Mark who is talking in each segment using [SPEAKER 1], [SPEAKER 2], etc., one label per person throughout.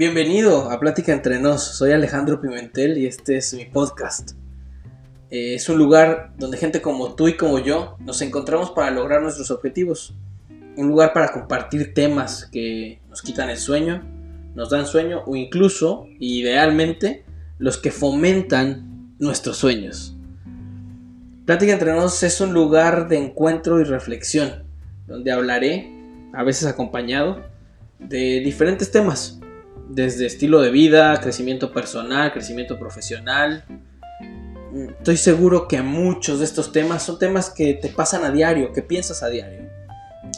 [SPEAKER 1] Bienvenido a Plática Entre Nos, soy Alejandro Pimentel y este es mi podcast. Eh, es un lugar donde gente como tú y como yo nos encontramos para lograr nuestros objetivos. Un lugar para compartir temas que nos quitan el sueño, nos dan sueño o incluso, idealmente, los que fomentan nuestros sueños. Plática Entre Nos es un lugar de encuentro y reflexión, donde hablaré, a veces acompañado, de diferentes temas desde estilo de vida, crecimiento personal, crecimiento profesional. Estoy seguro que muchos de estos temas son temas que te pasan a diario, que piensas a diario.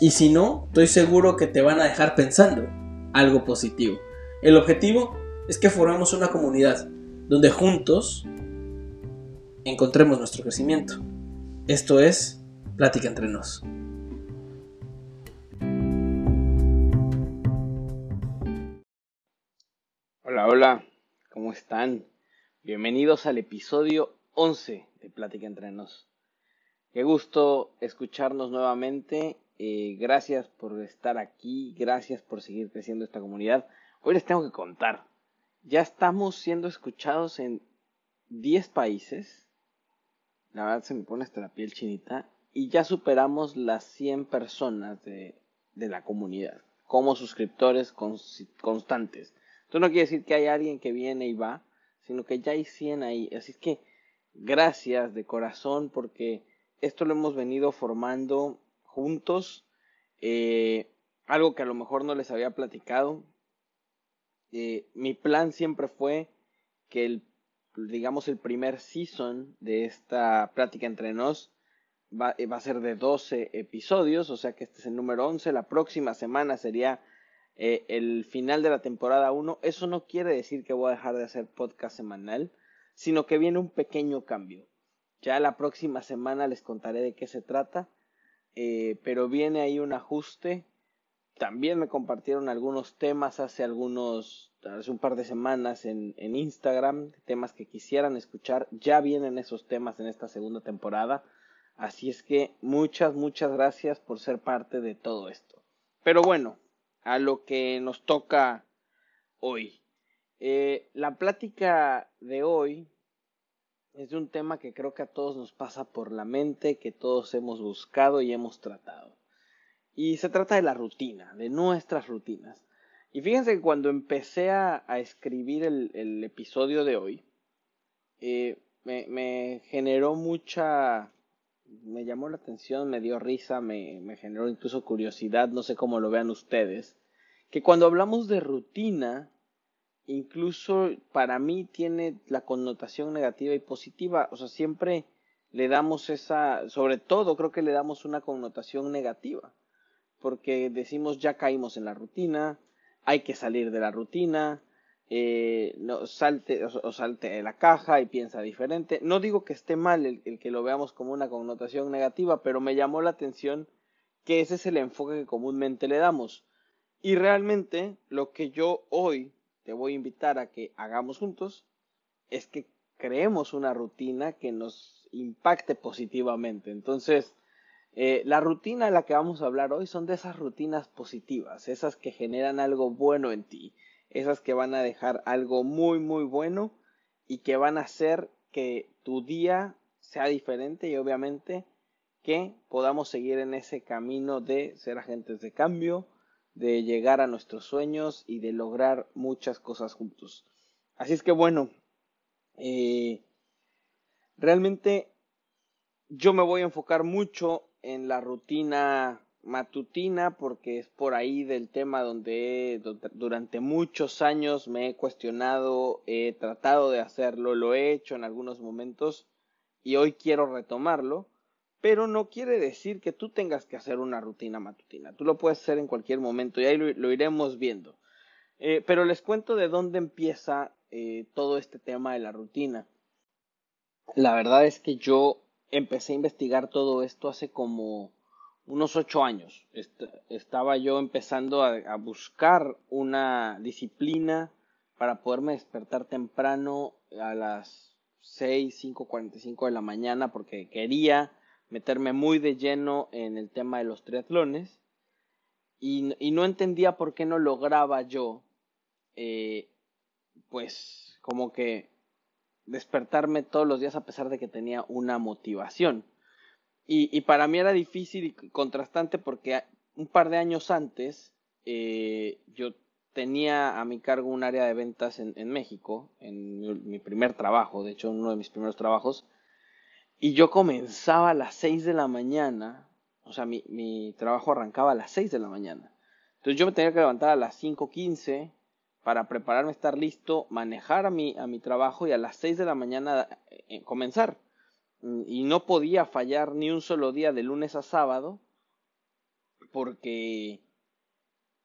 [SPEAKER 1] Y si no, estoy seguro que te van a dejar pensando algo positivo. El objetivo es que formemos una comunidad donde juntos encontremos nuestro crecimiento. Esto es Plática entre nos. Hola, hola, ¿cómo están? Bienvenidos al episodio 11 de Plática entre nos. Qué gusto escucharnos nuevamente. Eh, gracias por estar aquí, gracias por seguir creciendo esta comunidad. Hoy les tengo que contar, ya estamos siendo escuchados en 10 países. La verdad se me pone hasta la piel chinita. Y ya superamos las 100 personas de, de la comunidad como suscriptores constantes. Esto no quiere decir que hay alguien que viene y va, sino que ya hay 100 ahí. Así que gracias de corazón porque esto lo hemos venido formando juntos. Eh, algo que a lo mejor no les había platicado. Eh, mi plan siempre fue que el, digamos, el primer season de esta plática entre nos va, va a ser de 12 episodios, o sea que este es el número 11. La próxima semana sería eh, el final de la temporada 1, eso no quiere decir que voy a dejar de hacer podcast semanal, sino que viene un pequeño cambio. Ya la próxima semana les contaré de qué se trata, eh, pero viene ahí un ajuste. También me compartieron algunos temas hace algunos, hace un par de semanas en, en Instagram, temas que quisieran escuchar. Ya vienen esos temas en esta segunda temporada. Así es que muchas, muchas gracias por ser parte de todo esto. Pero bueno, a lo que nos toca hoy. Eh, la plática de hoy es de un tema que creo que a todos nos pasa por la mente, que todos hemos buscado y hemos tratado. Y se trata de la rutina, de nuestras rutinas. Y fíjense que cuando empecé a, escribir el, episodio de hoy, eh, me, me, generó mucha, me llamó la atención, me dio risa, me, generó incluso curiosidad, no sé cómo lo vean ustedes, que cuando hablamos de rutina, incluso para mí tiene la connotación negativa y positiva, o sea, siempre le damos esa, sobre todo creo que le damos una connotación negativa, porque decimos ya caímos en la rutina, hay que salir de la rutina, eh, no, salte o, salte de la caja y piensa diferente. No digo que esté mal el, que lo veamos como una connotación negativa, pero me llamó la atención que ese es el enfoque que comúnmente le damos. Y realmente lo que yo hoy te voy a invitar a que hagamos juntos es que creemos una rutina que nos impacte positivamente. Entonces, eh, la rutina de la que vamos a hablar hoy son de esas rutinas positivas, esas que generan algo bueno en ti, esas que van a dejar algo muy, muy bueno y que van a hacer que tu día sea diferente y obviamente que podamos seguir en ese camino de ser agentes de cambio, de llegar a nuestros sueños y de lograr muchas cosas juntos. Así es que bueno, eh, realmente yo me voy a enfocar mucho en la rutina matutina porque es por ahí del tema donde durante muchos años me he cuestionado, he tratado de hacerlo, lo he hecho en algunos momentos y hoy quiero retomarlo, pero no quiere decir que tú tengas que hacer una rutina matutina, tú lo puedes hacer en cualquier momento y ahí lo, iremos viendo. Eh, pero les cuento de dónde empieza eh, todo este tema de la rutina. La verdad es que yo empecé a investigar todo esto hace como unos ocho años. estaba yo empezando a, buscar una disciplina para poderme despertar temprano a las seis, cinco cuarenta y cinco de la mañana porque quería meterme muy de lleno en el tema de los triatlones y, y no entendía por qué no lograba yo eh, pues como que despertarme todos los días a pesar de que tenía una motivación. Y, para mí era difícil y contrastante porque un par de años antes eh, yo tenía a mi cargo un área de ventas en, México, en mi, primer trabajo, de hecho uno de mis primeros trabajos, y yo comenzaba a las 6 de la mañana, o sea, mi, mi trabajo arrancaba a las 6 de la mañana. Entonces yo me tenía que levantar a las 5.15 para prepararme, estar listo, manejar a mi, a mi trabajo y a las 6 de la mañana eh, comenzar. Y no podía fallar ni un solo día de lunes a sábado porque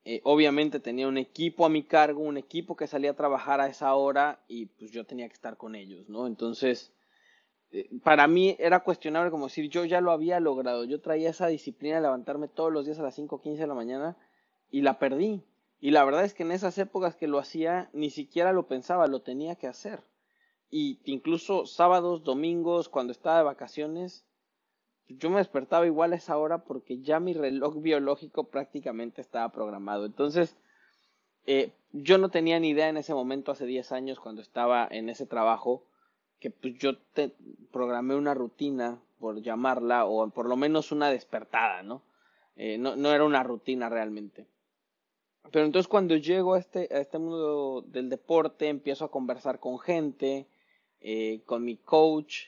[SPEAKER 1] eh, obviamente tenía un equipo a mi cargo, un equipo que salía a trabajar a esa hora y pues yo tenía que estar con ellos, ¿no? Entonces, eh, para mí era cuestionable como decir, yo ya lo había logrado, yo traía esa disciplina de levantarme todos los días a las 5.15 de la mañana y la perdí. Y la verdad es que en esas épocas que lo hacía, ni siquiera lo pensaba, lo tenía que hacer. Y incluso sábados, domingos, cuando estaba de vacaciones, yo me despertaba igual a esa hora porque ya mi reloj biológico prácticamente estaba programado. Entonces, eh, yo no tenía ni idea en ese momento, hace 10 años, cuando estaba en ese trabajo, que pues yo te programé una rutina, por llamarla, o por lo menos una despertada, ¿no? Eh, no, no era una rutina realmente. Pero entonces cuando llego a este, a este mundo del deporte, empiezo a conversar con gente, eh, con mi coach,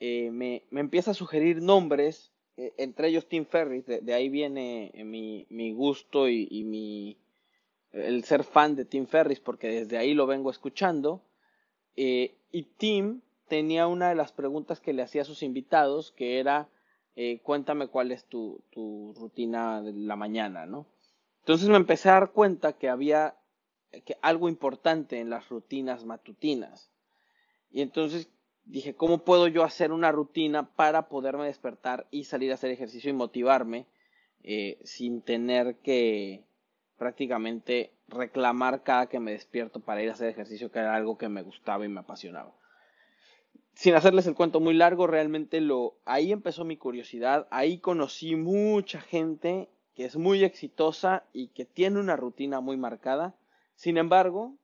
[SPEAKER 1] eh, me, me, empieza a sugerir nombres, eh, entre ellos Tim Ferris, de, ahí viene mi, mi gusto y, y, mi, el ser fan de Tim Ferris, porque desde ahí lo vengo escuchando. y Tim tenía una de las preguntas que le hacía a sus invitados, que era, cuéntame cuál es tu, tu rutina de la mañana, ¿no? Entonces me empecé a dar cuenta que había que algo importante en las rutinas matutinas. Y entonces dije, ¿cómo puedo yo hacer una rutina para poderme despertar y salir a hacer ejercicio y motivarme eh, sin tener que prácticamente reclamar cada que me despierto para ir a hacer ejercicio, que era algo que me gustaba y me apasionaba? Sin hacerles el cuento muy largo, realmente lo ahí empezó mi curiosidad, ahí conocí mucha gente que es muy exitosa y que tiene una rutina muy marcada. Sin embargo,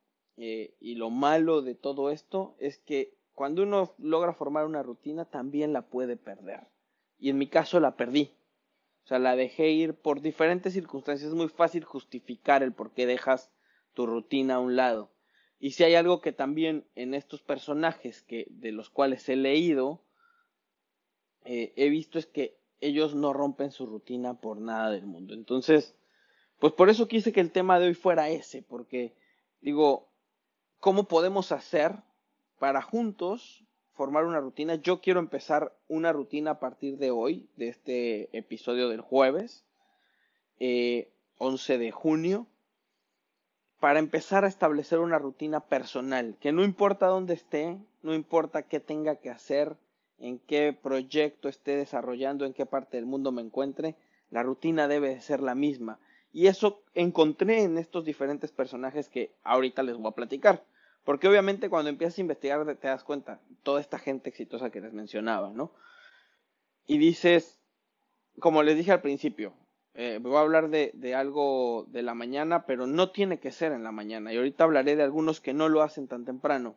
[SPEAKER 1] eh, y lo malo de todo esto es que cuando uno logra formar una rutina también la puede perder. Y en mi caso la perdí. O sea, la dejé ir por diferentes circunstancias. Es muy fácil justificar el por qué dejas tu rutina a un lado. Y si hay algo que también en estos personajes que, de los cuales he leído, eh, he visto es que ellos no rompen su rutina por nada del mundo. Entonces, pues por eso quise que el tema de hoy fuera ese, porque digo, ¿cómo podemos hacer para juntos formar una rutina? Yo quiero empezar una rutina a partir de hoy, de este episodio del jueves, 11 eh, de junio, para empezar a establecer una rutina personal, que no importa dónde esté, no importa qué tenga que hacer, en qué proyecto esté desarrollando, en qué parte del mundo me encuentre, la rutina debe ser la misma. Y eso encontré en estos diferentes personajes que ahorita les voy a platicar. Porque obviamente cuando empiezas a investigar te das cuenta, toda esta gente exitosa que les mencionaba, ¿no? Y dices, como les dije al principio, eh, voy a hablar de, algo de la mañana, pero no tiene que ser en la mañana. Y ahorita hablaré de algunos que no lo hacen tan temprano.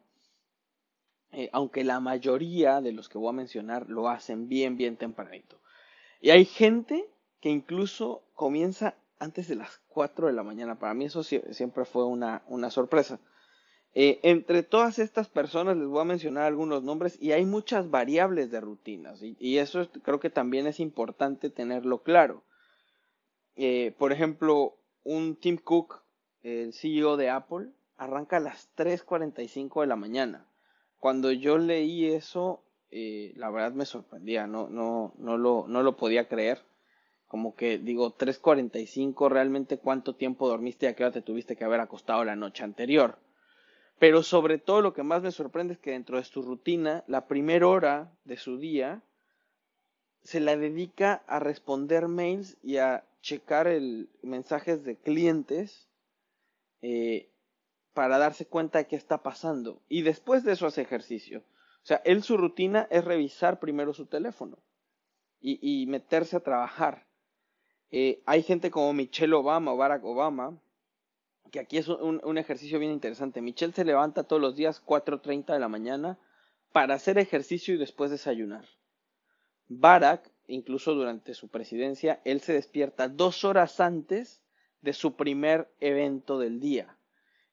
[SPEAKER 1] Eh, aunque la mayoría de los que voy a mencionar lo hacen bien, bien tempranito. Y hay gente que incluso comienza antes de las 4 de la mañana. Para mí eso siempre fue una, una sorpresa. Eh, entre todas estas personas les voy a mencionar algunos nombres y hay muchas variables de rutinas y, eso creo que también es importante tenerlo claro. Eh, por ejemplo, un Tim Cook, el CEO de Apple, arranca a las 3.45 de la mañana cuando yo leí eso, eh, la verdad me sorprendía, no, no, no, lo, no lo podía creer. Como que digo, 3.45, realmente cuánto tiempo dormiste y a qué hora te tuviste que haber acostado la noche anterior. Pero sobre todo lo que más me sorprende es que dentro de su rutina, la primera hora de su día se la dedica a responder mails y a checar el mensajes de clientes eh, para darse cuenta de qué está pasando. Y después de eso hace ejercicio. O sea, él su rutina es revisar primero su teléfono y, meterse a trabajar. Eh, hay gente como Michelle Obama o Barack Obama que aquí es un, un, ejercicio bien interesante. Michelle se levanta todos los días 4.30 de la mañana para hacer ejercicio y después desayunar. Barack, incluso durante su presidencia, él se despierta dos horas antes de su primer evento del día.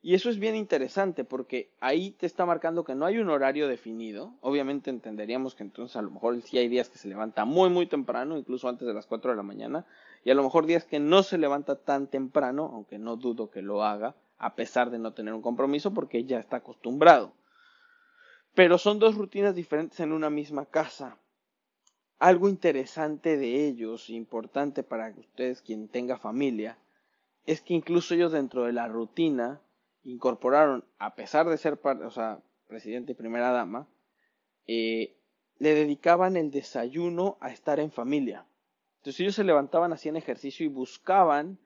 [SPEAKER 1] Y eso es bien interesante porque ahí te está marcando que no hay un horario definido. Obviamente entenderíamos que entonces a lo mejor sí hay días que se levanta muy muy temprano, incluso antes de las 4 de la mañana, y a lo mejor días que no se levanta tan temprano, aunque no dudo que lo haga, a pesar de no tener un compromiso porque ya está acostumbrado. Pero son dos rutinas diferentes en una misma casa. Algo interesante de ellos, importante para ustedes quien tenga familia, es que incluso ellos dentro de la rutina incorporaron, a pesar de ser o sea, presidente y primera dama, eh, le dedicaban el desayuno a estar en familia. Entonces ellos se levantaban, hacían ejercicio y buscaban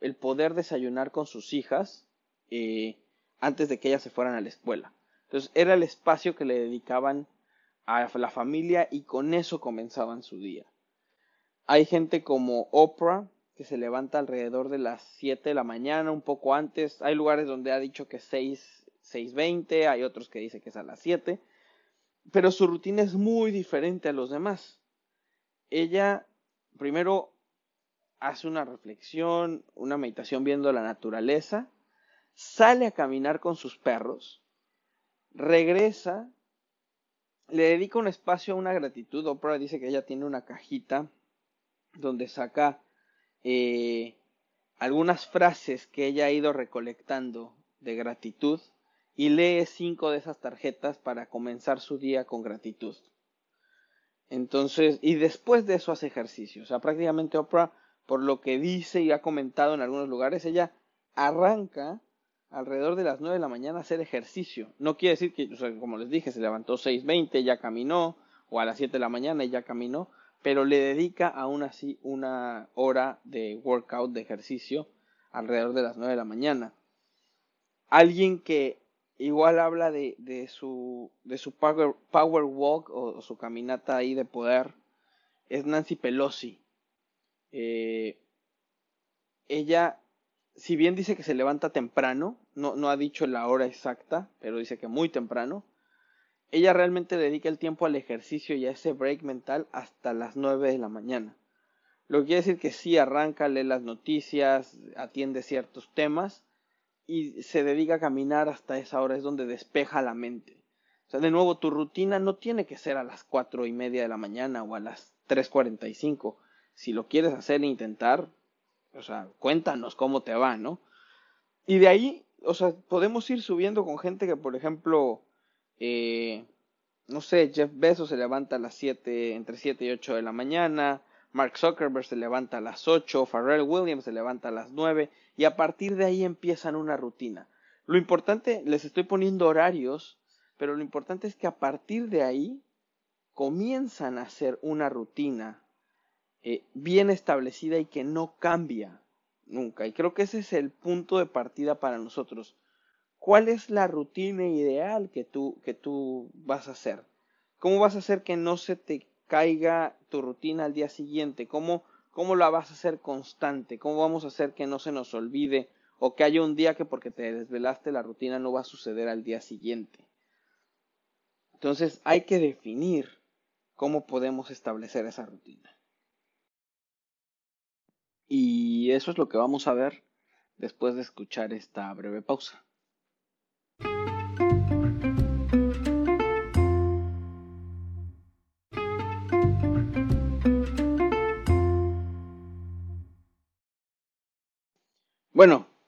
[SPEAKER 1] el poder desayunar con sus hijas eh, antes de que ellas se fueran a la escuela. Entonces era el espacio que le dedicaban a la familia y con eso comenzaban su día. Hay gente como Oprah, que se levanta alrededor de las 7 de la mañana, un poco antes. Hay lugares donde ha dicho que es 6, 6.20, hay otros que dicen que es a las 7. Pero su rutina es muy diferente a los demás. Ella primero hace una reflexión, una meditación viendo la naturaleza, sale a caminar con sus perros, regresa, le dedica un espacio a una gratitud. Oprah dice que ella tiene una cajita donde saca eh, algunas frases que ella ha ido recolectando de gratitud y lee cinco de esas tarjetas para comenzar su día con gratitud. Entonces, y después de eso hace ejercicio. O sea, prácticamente Oprah, por lo que dice y ha comentado en algunos lugares, ella arranca alrededor de las 9 de la mañana a hacer ejercicio. No quiere decir que, o sea, como les dije, se levantó 6.20, ya caminó, o a las 7 de la mañana y ya caminó, pero le dedica aún así una hora de workout, de ejercicio, alrededor de las 9 de la mañana. Alguien que igual habla de, su, power, walk o, su caminata ahí de poder es Nancy Pelosi. Eh, ella, si bien dice que se levanta temprano, no, no ha dicho la hora exacta, pero dice que muy temprano, ella realmente dedica el tiempo al ejercicio y a ese break mental hasta las 9 de la mañana. Lo que quiere decir que sí arranca, lee las noticias, atiende ciertos temas y se dedica a caminar hasta esa hora, es donde despeja la mente. O sea, de nuevo, tu rutina no tiene que ser a las cuatro y media de la mañana o a las 3.45. Si lo quieres hacer e intentar, o sea, cuéntanos cómo te va, ¿no? Y de ahí, o sea, podemos ir subiendo con gente que, por ejemplo, eh, no sé, Jeff Bezos se levanta a las 7, entre 7 y 8 de la mañana, Mark Zuckerberg se levanta a las 8, Pharrell Williams se levanta a las 9 y a partir de ahí empiezan una rutina. Lo importante, les estoy poniendo horarios, pero lo importante es que a partir de ahí comienzan a hacer una rutina eh, bien establecida y que no cambia nunca. Y creo que ese es el punto de partida para nosotros. ¿Cuál es la rutina ideal que tú, que tú vas a hacer? ¿Cómo vas a hacer que no se te caiga tu rutina al día siguiente? ¿Cómo, cómo la vas a hacer constante? ¿Cómo vamos a hacer que no se nos olvide o que haya un día que porque te desvelaste la rutina no va a suceder al día siguiente? Entonces hay que definir cómo podemos establecer esa rutina. Y eso es lo que vamos a ver después de escuchar esta breve pausa.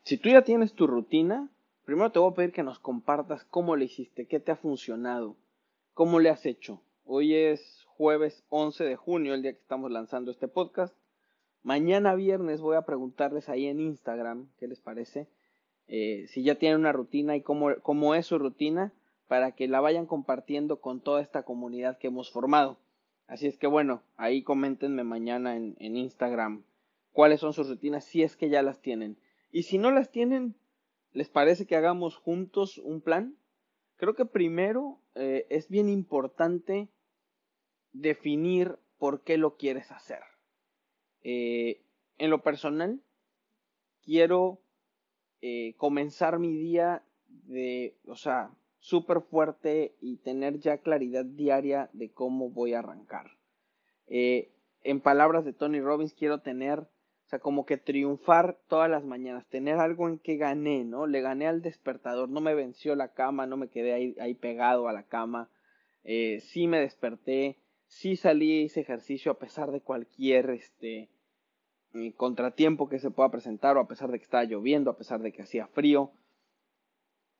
[SPEAKER 1] Si tú ya tienes tu rutina, primero te voy a pedir que nos compartas cómo le hiciste, qué te ha funcionado, cómo le has hecho. Hoy es jueves 11 de junio, el día que estamos lanzando este podcast. Mañana viernes voy a preguntarles ahí en Instagram qué les parece, eh, si ya tienen una rutina y cómo, cómo es su rutina, para que la vayan compartiendo con toda esta comunidad que hemos formado. Así es que bueno, ahí coméntenme mañana en, en Instagram cuáles son sus rutinas, si es que ya las tienen. Y si no las tienen, ¿les parece que hagamos juntos un plan? Creo que primero eh, es bien importante definir por qué lo quieres hacer. Eh, en lo personal, quiero eh, comenzar mi día de, o sea, súper fuerte y tener ya claridad diaria de cómo voy a arrancar. En palabras de Tony Robbins, quiero tener, o sea, como que triunfar todas las mañanas, tener algo en que gané, ¿no? Le gané al despertador, no me venció la cama, no me quedé ahí, ahí pegado a la cama, eh, sí me desperté, sí salí y hice ejercicio a pesar de cualquier, este, eh, contratiempo que se pueda presentar o a pesar de que estaba lloviendo, a pesar de que hacía frío.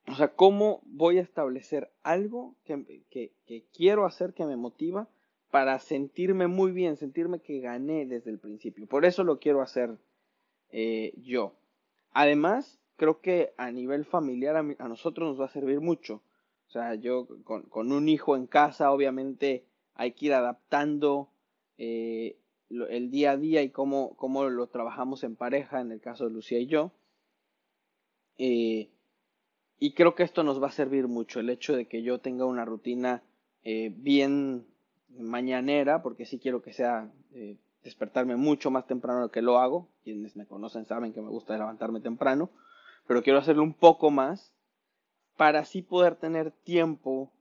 [SPEAKER 1] O sea, ¿cómo voy a establecer algo que, que, quiero hacer que me motiva para sentirme muy bien, sentirme que gané desde el principio? Por eso lo quiero hacer eh, yo. Además, creo que a nivel familiar a, nosotros nos va a servir mucho. O sea, yo con, un hijo en casa, obviamente hay que ir adaptando eh, el día a día y cómo, cómo, lo trabajamos en pareja, en el caso de Lucía y yo. Eh, y creo que esto nos va a servir mucho, el hecho de que yo tenga una rutina bien mañanera, porque sí quiero que sea eh, despertarme mucho más temprano que lo hago. Quienes me conocen saben que me gusta levantarme temprano, pero quiero hacerlo un poco más para así poder tener tiempo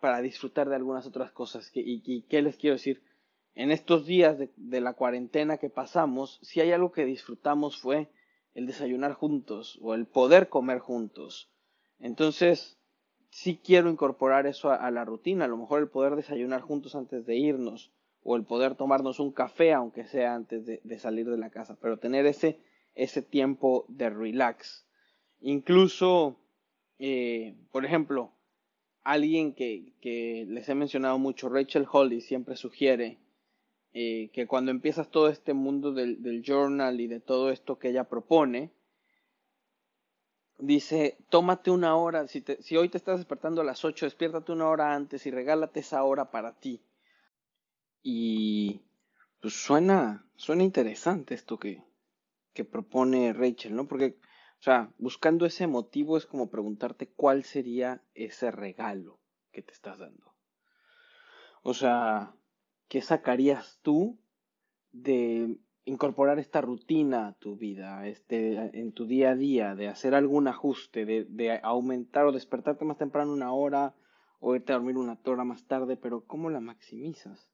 [SPEAKER 1] para disfrutar de algunas otras cosas. y, y, qué les quiero decir? en estos días de, la cuarentena que pasamos, si hay algo que disfrutamos fue el desayunar juntos o el poder comer juntos. Entonces, sí quiero incorporar eso a, la rutina, a lo mejor el poder desayunar juntos antes de irnos o el poder tomarnos un café aunque sea antes de, salir de la casa, pero tener ese, ese tiempo de relax. Incluso, eh, por ejemplo, alguien que, que les he mencionado mucho, Rachel Holly, siempre sugiere eh, que cuando empiezas todo este mundo del, journal y de todo esto que ella propone, dice, tómate una hora, si, si hoy te estás despertando a las 8, despiértate una hora antes y regálate esa hora para ti. Y pues suena, suena interesante esto que, que propone Rachel, ¿no? Porque, o sea, buscando ese motivo es como preguntarte cuál sería ese regalo que te estás dando. O sea, ¿qué sacarías tú de incorporar esta rutina a tu vida, este, en tu día a día, de hacer algún ajuste, de, aumentar o despertarte más temprano una hora o irte a dormir una hora más tarde, pero ¿cómo la maximizas?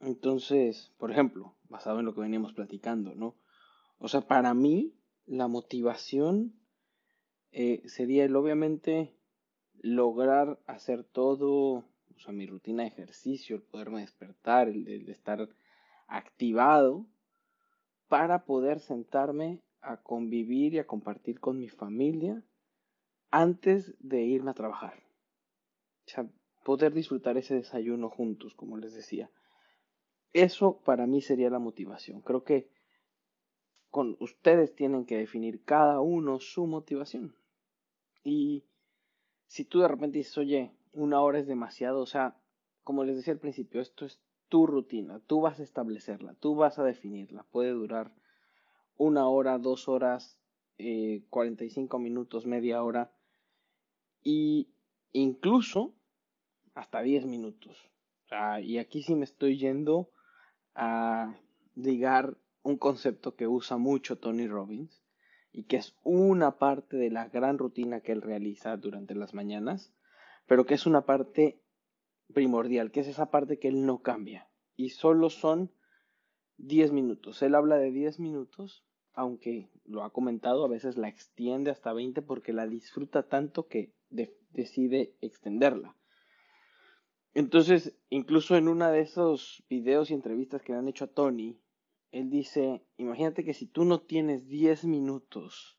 [SPEAKER 1] Entonces, por ejemplo, basado en lo que veníamos platicando, ¿no? O sea, para mí, la motivación eh, sería el obviamente lograr hacer todo o sea, mi rutina de ejercicio, el poderme despertar, el, de estar activado para poder sentarme a convivir y a compartir con mi familia antes de irme a trabajar. O sea, poder disfrutar ese desayuno juntos, como les decía. Eso para mí sería la motivación. Creo que con ustedes tienen que definir cada uno su motivación. Y si tú de repente dices, oye, una hora es demasiado. O sea, como les decía al principio, esto es tu rutina, tú vas a establecerla, tú vas a definirla. Puede durar una hora, dos horas, eh, 45 minutos, media hora y incluso hasta 10 minutos. y aquí sí me estoy yendo a ligar un concepto que usa mucho Tony Robbins y que es una parte de la gran rutina que él realiza durante las mañanas pero que es una parte primordial, que es esa parte que él no cambia. Y solo son 10 minutos. Él habla de 10 minutos, aunque lo ha comentado, a veces la extiende hasta 20 porque la disfruta tanto que decide extenderla. Entonces, incluso en una de esos videos y entrevistas que le han hecho a Tony, él dice, imagínate que si tú no tienes 10 minutos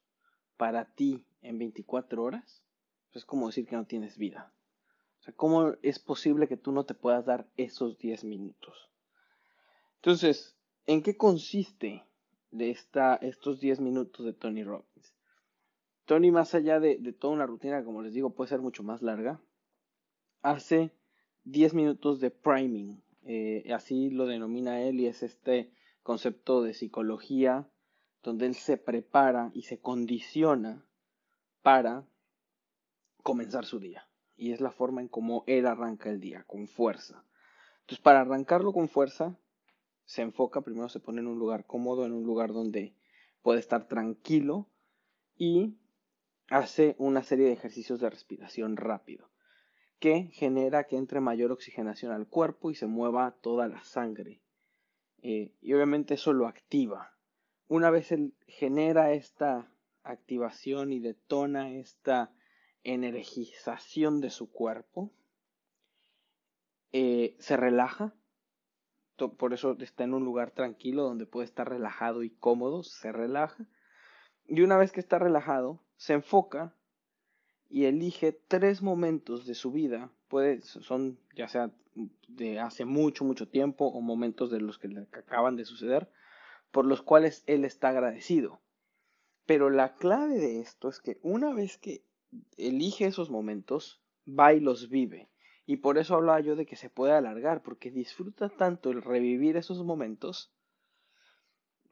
[SPEAKER 1] para ti en 24 horas, es como decir que no tienes vida. ¿Cómo es posible que tú no te puedas dar esos 10 minutos? Entonces, ¿en qué consiste de estos 10 minutos de Tony Robbins? Tony, más allá de, toda una rutina, como les digo, puede ser mucho más larga, hace 10 minutos de priming, eh, así lo denomina él y es este concepto de psicología donde él se prepara y se condiciona para comenzar su día y es la forma en cómo él arranca el día, con fuerza. Entonces, para arrancarlo con fuerza, se enfoca, primero se pone en un lugar cómodo, en un lugar donde puede estar tranquilo y hace una serie de ejercicios de respiración rápido que genera que entre mayor oxigenación al cuerpo y se mueva toda la sangre. Eh, y obviamente eso lo activa. Una vez él genera esta activación y detona esta energización de su cuerpo, eh, se relaja, por eso está en un lugar tranquilo donde puede estar relajado y cómodo, se relaja, y una vez que está relajado, se enfoca y elige tres momentos de su vida, puede, son ya sea de hace mucho, mucho tiempo o momentos de los que acaban de suceder, por los cuales él está agradecido. Pero la clave de esto es que una vez que elige esos momentos, va y los vive. Y por eso hablaba yo de que se puede alargar, porque disfruta tanto el revivir esos momentos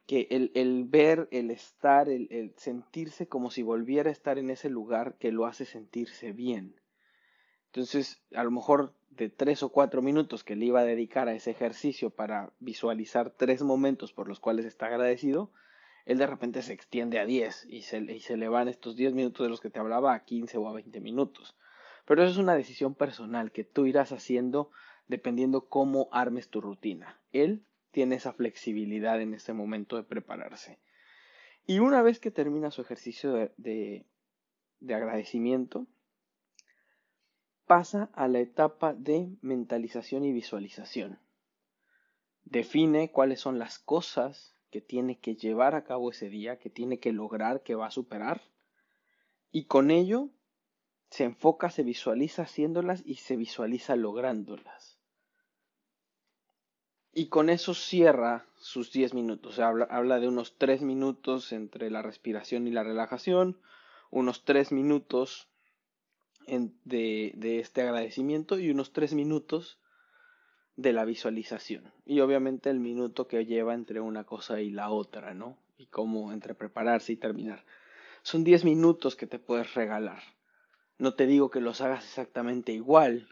[SPEAKER 1] que el, ver, el estar, el, el, sentirse como si volviera a estar en ese lugar que lo hace sentirse bien. Entonces, a lo mejor de tres o cuatro minutos que le iba a dedicar a ese ejercicio para visualizar tres momentos por los cuales está agradecido, él de repente se extiende a diez y se, y se le van estos diez minutos de los que te hablaba a quince o a veinte minutos. Pero eso es una decisión personal que tú irás haciendo dependiendo cómo armes tu rutina. Él tiene esa flexibilidad en ese momento de prepararse. Y una vez que termina su ejercicio de, de, agradecimiento, pasa a la etapa de mentalización y visualización. Define cuáles son las cosas que tiene que llevar a cabo ese día, que tiene que lograr, que va a superar. Y con ello se enfoca, se visualiza haciéndolas y se visualiza lográndolas. Y con eso cierra sus 10 minutos. habla, de unos 3 minutos entre la respiración y la relajación, unos 3 minutos de, este agradecimiento y unos 3 minutos de la visualización. Y obviamente el minuto que lleva entre una cosa y la otra, ¿no? Y cómo entre prepararse y terminar. Son 10 minutos que te puedes regalar. No te digo que los hagas exactamente igual,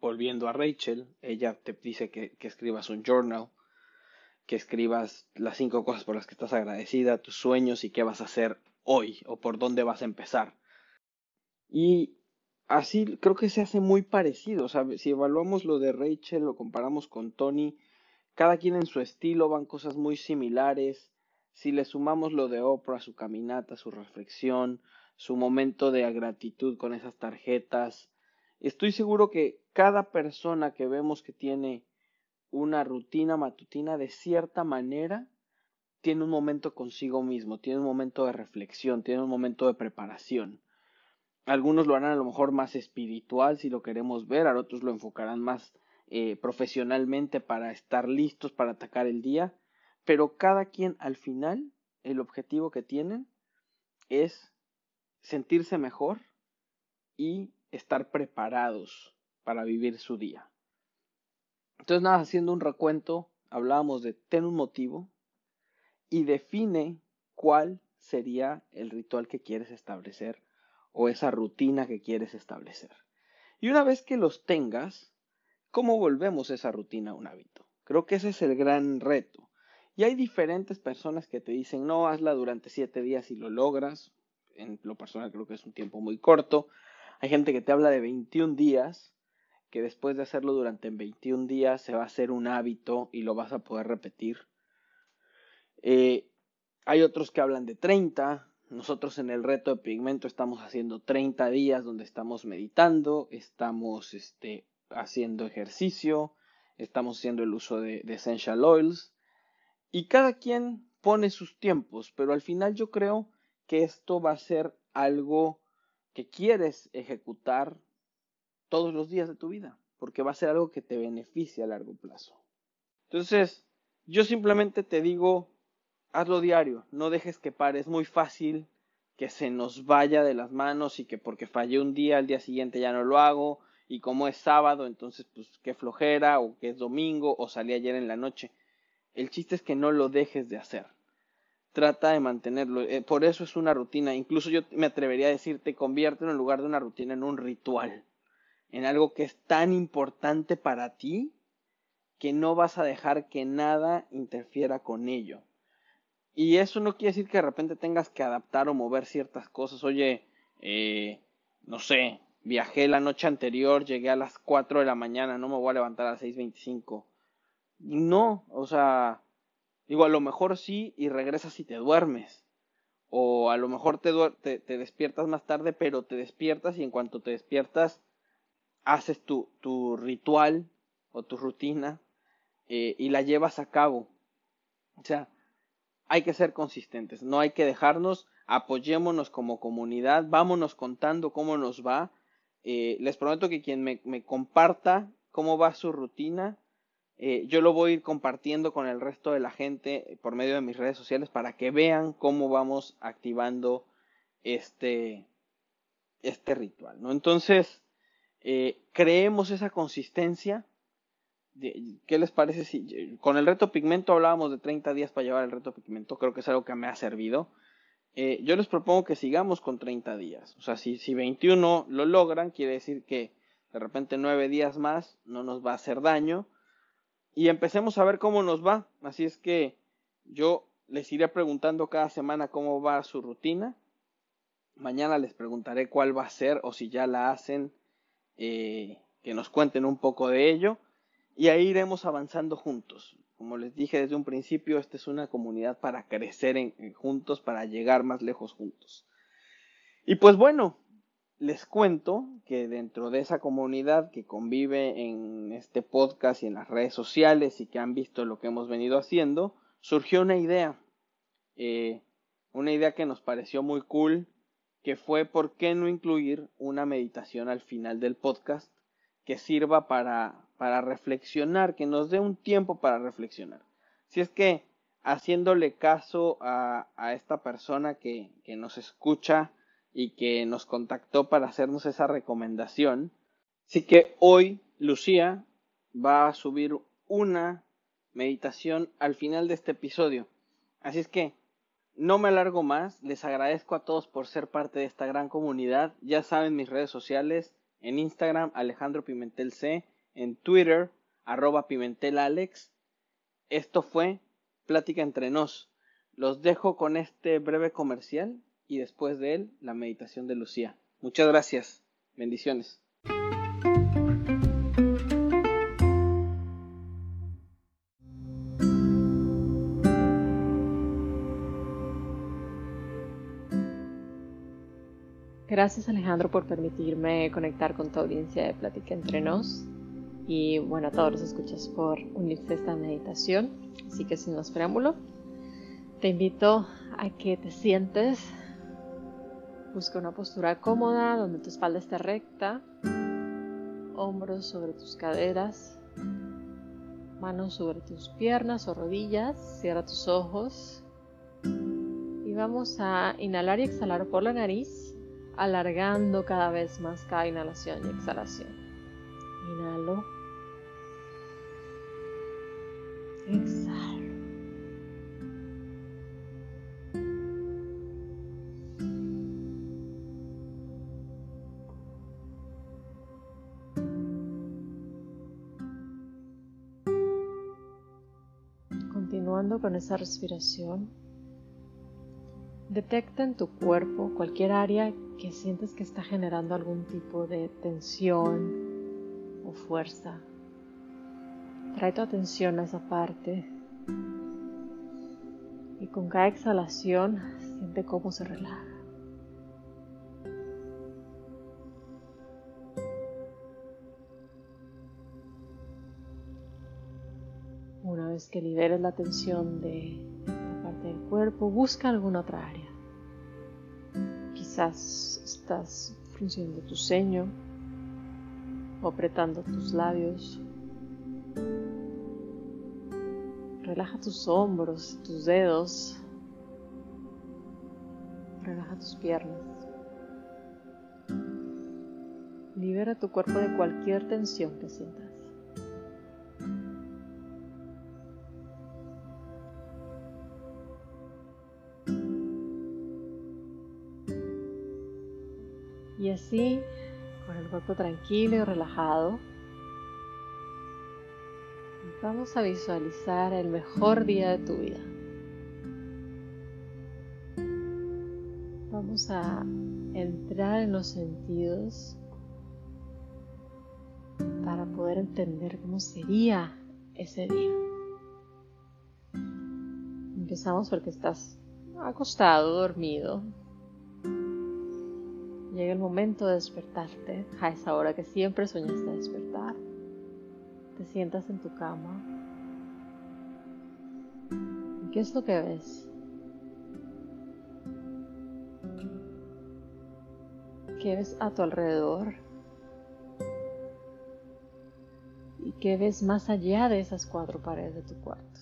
[SPEAKER 1] volviendo a Rachel, ella te dice que, escribas un journal, que escribas las cinco cosas por las que estás agradecida, tus sueños y qué vas a hacer hoy o por dónde vas a empezar. Y así creo que se hace muy parecido. si evaluamos lo de Rachel, lo comparamos con Tony, cada quien en su estilo van cosas muy similares. Si le sumamos lo de Oprah, su caminata, su reflexión, su momento de gratitud con esas tarjetas, Estoy seguro que cada persona que vemos que tiene una rutina matutina de cierta manera tiene un momento consigo mismo, tiene un momento de reflexión, tiene un momento de preparación. Algunos lo harán a lo mejor más espiritual si lo queremos ver, a otros lo enfocarán más eh, profesionalmente para estar listos para atacar el día, pero cada quien al final el objetivo que tienen es sentirse mejor y estar preparados para vivir su día. Entonces, nada, haciendo un recuento, hablábamos de ten un motivo y define cuál sería el ritual que quieres establecer o esa rutina que quieres establecer. Y una vez que los tengas, ¿cómo volvemos esa rutina a un hábito? Creo que ese es el gran reto. Y hay diferentes personas que te dicen, no, hazla durante siete días y lo logras. En lo personal creo que es un tiempo muy corto. Hay gente que te habla de 21 días, que después de hacerlo durante 21 días se va a hacer un hábito y lo vas a poder repetir. Eh, hay otros que hablan de 30. Nosotros en el reto de pigmento estamos haciendo 30 días donde estamos meditando, estamos este, haciendo ejercicio, estamos haciendo el uso de, de essential oils y cada quien pone sus tiempos, pero al final yo creo que esto va a ser algo que quieres ejecutar todos los días de tu vida, porque va a ser algo que te beneficie a largo plazo. Entonces, yo simplemente te digo, hazlo diario, no dejes que pare, es muy fácil que se nos vaya de las manos y que porque fallé un día, al día siguiente ya no lo hago, y como es sábado, entonces pues qué flojera, o que es domingo, o salí ayer en la noche. El chiste es que no lo dejes de hacer trata de mantenerlo. Eh, por eso es una rutina. Incluso yo me atrevería a decirte, conviértelo en lugar de una rutina en un ritual. En algo que es tan importante para ti que no vas a dejar que nada interfiera con ello. Y eso no quiere decir que de repente tengas que adaptar o mover ciertas cosas. Oye, eh, no sé, viajé la noche anterior, llegué a las 4 de la mañana, no me voy a levantar a las 6.25. No, o sea, digo, a lo mejor sí y regresas y te duermes. O a lo mejor te, te, te despiertas más tarde, pero te despiertas y en cuanto te despiertas haces tu, tu ritual o tu rutina eh, y la llevas a cabo. O sea, hay que ser consistentes, no hay que dejarnos, apoyémonos como comunidad, vámonos contando cómo nos va. Eh, les prometo que quien me, comparta cómo va su rutina, eh, yo lo voy a ir compartiendo con el resto de la gente por medio de mis redes sociales para que vean cómo vamos activando este, este ritual. ¿no? Entonces, eh, creemos esa consistencia. ¿Qué les parece si con el reto pigmento hablábamos de 30 días para llevar el reto pigmento? Creo que es algo que me ha servido. Eh, yo les propongo que sigamos con 30 días. O sea, si, si 21 lo logran, quiere decir que de repente 9 días más no nos va a hacer daño. Y empecemos a ver cómo nos va. Así es que yo les iré preguntando cada semana cómo va su rutina. Mañana les preguntaré cuál va a ser o si ya la hacen eh, que nos cuenten un poco de ello y ahí iremos avanzando juntos. Como les dije desde un principio, esta es una comunidad para crecer juntos, para llegar más lejos juntos. Y pues bueno, les cuento que dentro de esa comunidad que convive en este podcast y en las redes sociales y que han visto lo que hemos venido haciendo, surgió una idea. Eh, una idea que nos pareció muy cool, que fue por qué no incluir una meditación al final del podcast que sirva para, para reflexionar, que nos dé un tiempo para reflexionar. Si es que haciéndole caso a, esta persona que, que nos escucha y que nos contactó para hacernos esa recomendación, sí que hoy Lucía va a subir una meditación al final de este episodio. Así es que no me alargo más, les agradezco a todos por ser parte de esta gran comunidad. Ya saben mis redes sociales, en Instagram Alejandro Pimentel C, en Twitter arroba Pimentel Alex. Esto fue Plática entre nos. Los dejo con este breve comercial y después de él la meditación de Lucía. Muchas gracias. Bendiciones.
[SPEAKER 2] Gracias Alejandro por permitirme conectar con tu audiencia de Plática Entre Nos y bueno a todos los escuchas por unirse a esta meditación. Así que sin más preámbulo, te invito a que te sientes, busca una postura cómoda donde tu espalda esté recta, hombros sobre tus caderas, manos sobre tus piernas o rodillas, cierra tus ojos y vamos a inhalar y exhalar por la nariz alargando cada vez más cada inhalación y exhalación. Inhalo. Exhalo. Continuando con esa respiración, Detecta en tu cuerpo cualquier área que sientes que está generando algún tipo de tensión o fuerza. Trae tu atención a esa parte y con cada exhalación siente cómo se relaja. Una vez que liberes la tensión de del cuerpo, busca alguna otra área. Quizás estás frunciendo tu ceño o apretando tus labios. Relaja tus hombros, tus dedos. Relaja tus piernas. Libera tu cuerpo de cualquier tensión que sientas. Y así, con el cuerpo tranquilo y relajado, vamos a visualizar el mejor día de tu vida. vamos a entrar en los sentidos para poder entender cómo sería ese día. Empezamos porque estás acostado, dormido. Llega el momento de despertarte a esa hora que siempre soñaste despertar. Te sientas en tu cama. ¿Qué es lo que ves? ¿Qué ves a tu alrededor? ¿Y qué ves más allá de esas cuatro paredes de tu cuarto?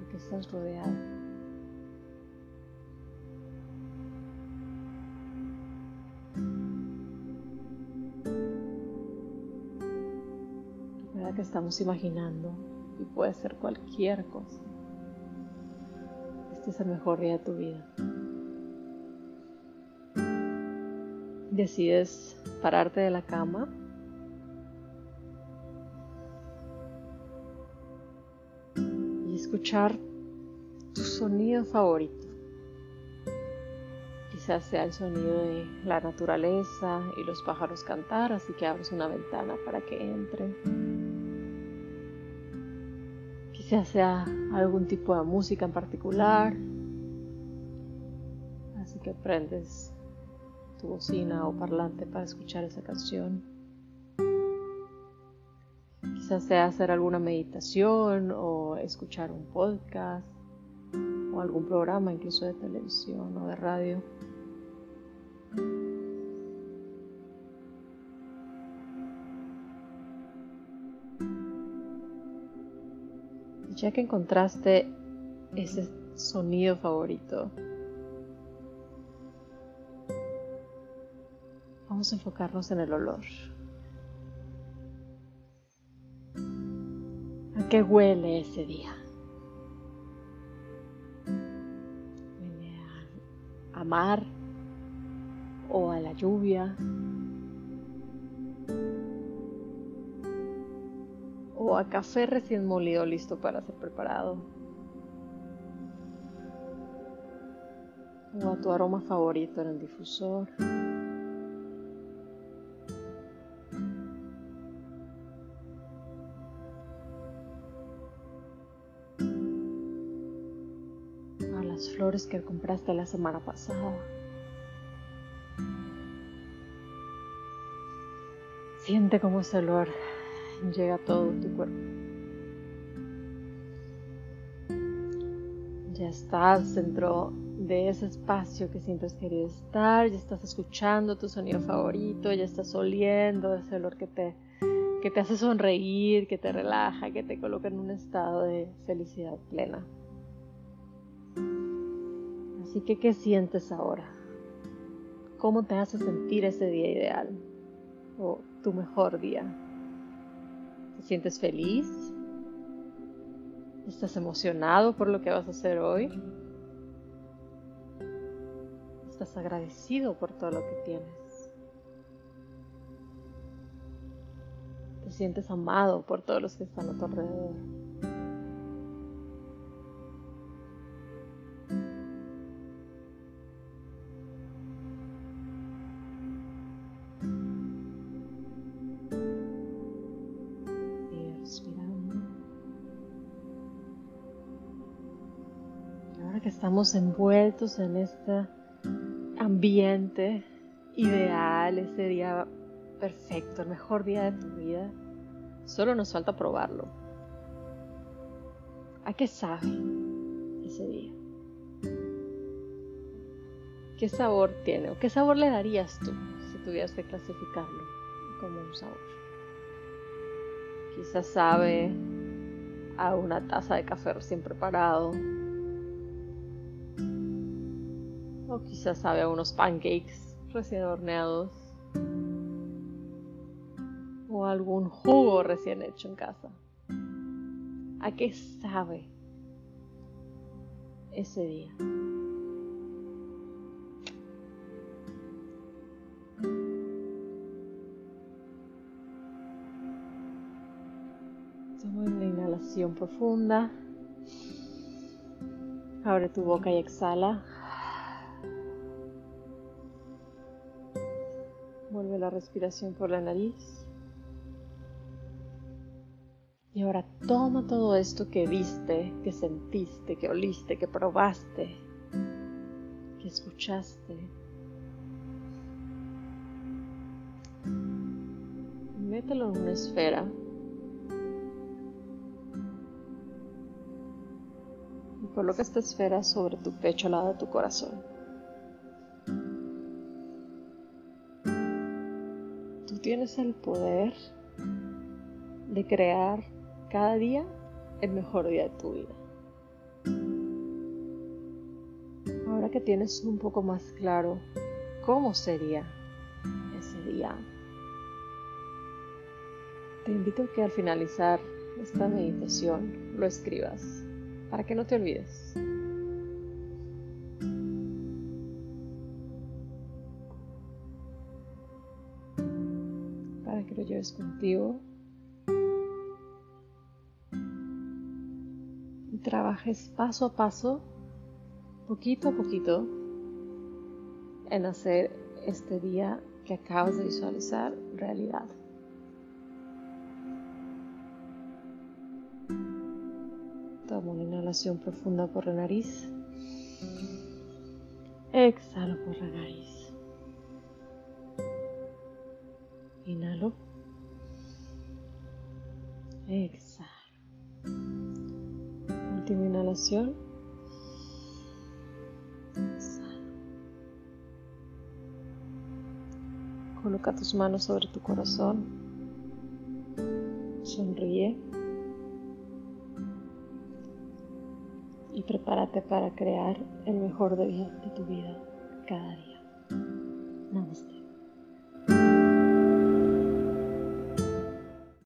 [SPEAKER 2] ¿De qué estás rodeado? Estamos imaginando y puede ser cualquier cosa. Este es el mejor día de tu vida. Decides pararte de la cama. Y escuchar tu sonido favorito. Quizás sea el sonido de la naturaleza y los pájaros cantar, así que abres una ventana para que entre. Quizás sea algún tipo de música en particular. Así que prendes tu bocina o parlante para escuchar esa canción. Quizás sea hacer alguna meditación o escuchar un podcast o algún programa incluso de televisión o de radio. Ya que encontraste ese sonido favorito, vamos a enfocarnos en el olor. ¿A qué huele ese día? ¿Huele a, a mar o a la lluvia? A café recién molido listo para ser preparado. O a tu aroma favorito en el difusor. A las flores que compraste la semana pasada. Siente como ese olor llega todo tu cuerpo. Ya estás dentro de ese espacio que siempre has querido estar, ya estás escuchando tu sonido favorito, ya estás oliendo ese olor que te, que te hace sonreír, que te relaja, que te coloca en un estado de felicidad plena. Así que, ¿qué sientes ahora? ¿Cómo te hace sentir ese día ideal? O tu mejor día. ¿Te sientes feliz? ¿Estás emocionado por lo que vas a hacer hoy? ¿Estás agradecido por todo lo que tienes? ¿Te sientes amado por todos los que están a tu alrededor? Estamos envueltos en este ambiente ideal, ese día perfecto, el mejor día de tu vida, solo nos falta probarlo. ¿A qué sabe ese día? ¿Qué sabor tiene? ¿O qué sabor le darías tú si tuvieras que clasificarlo como un sabor? Quizás sabe a una taza de café recién preparado, o quizás sabe a unos pancakes recién horneados o algún jugo recién hecho en casa. ¿A qué sabe ese día? Toma una inhalación profunda. Abre tu boca y exhala. Respiración por la nariz. Y ahora toma todo esto que viste, que sentiste, que oliste, que probaste, que escuchaste. Mételo en una esfera. Y coloca esta esfera sobre tu pecho al lado de tu corazón. Tienes el poder de crear cada día el mejor día de tu vida. Ahora que tienes un poco más claro cómo sería ese día, te invito a que al finalizar esta meditación lo escribas para que no te olvides. Que lo lleves contigo trabajes paso a paso, poquito a poquito, en hacer este día que acabas de visualizar realidad. Tomo una inhalación profunda por la nariz. Exhalo por la nariz. Inhalo. Exhalo última inhalación. Coloca tus manos sobre tu corazón. Sonríe. Y prepárate para crear el mejor día de tu vida cada día.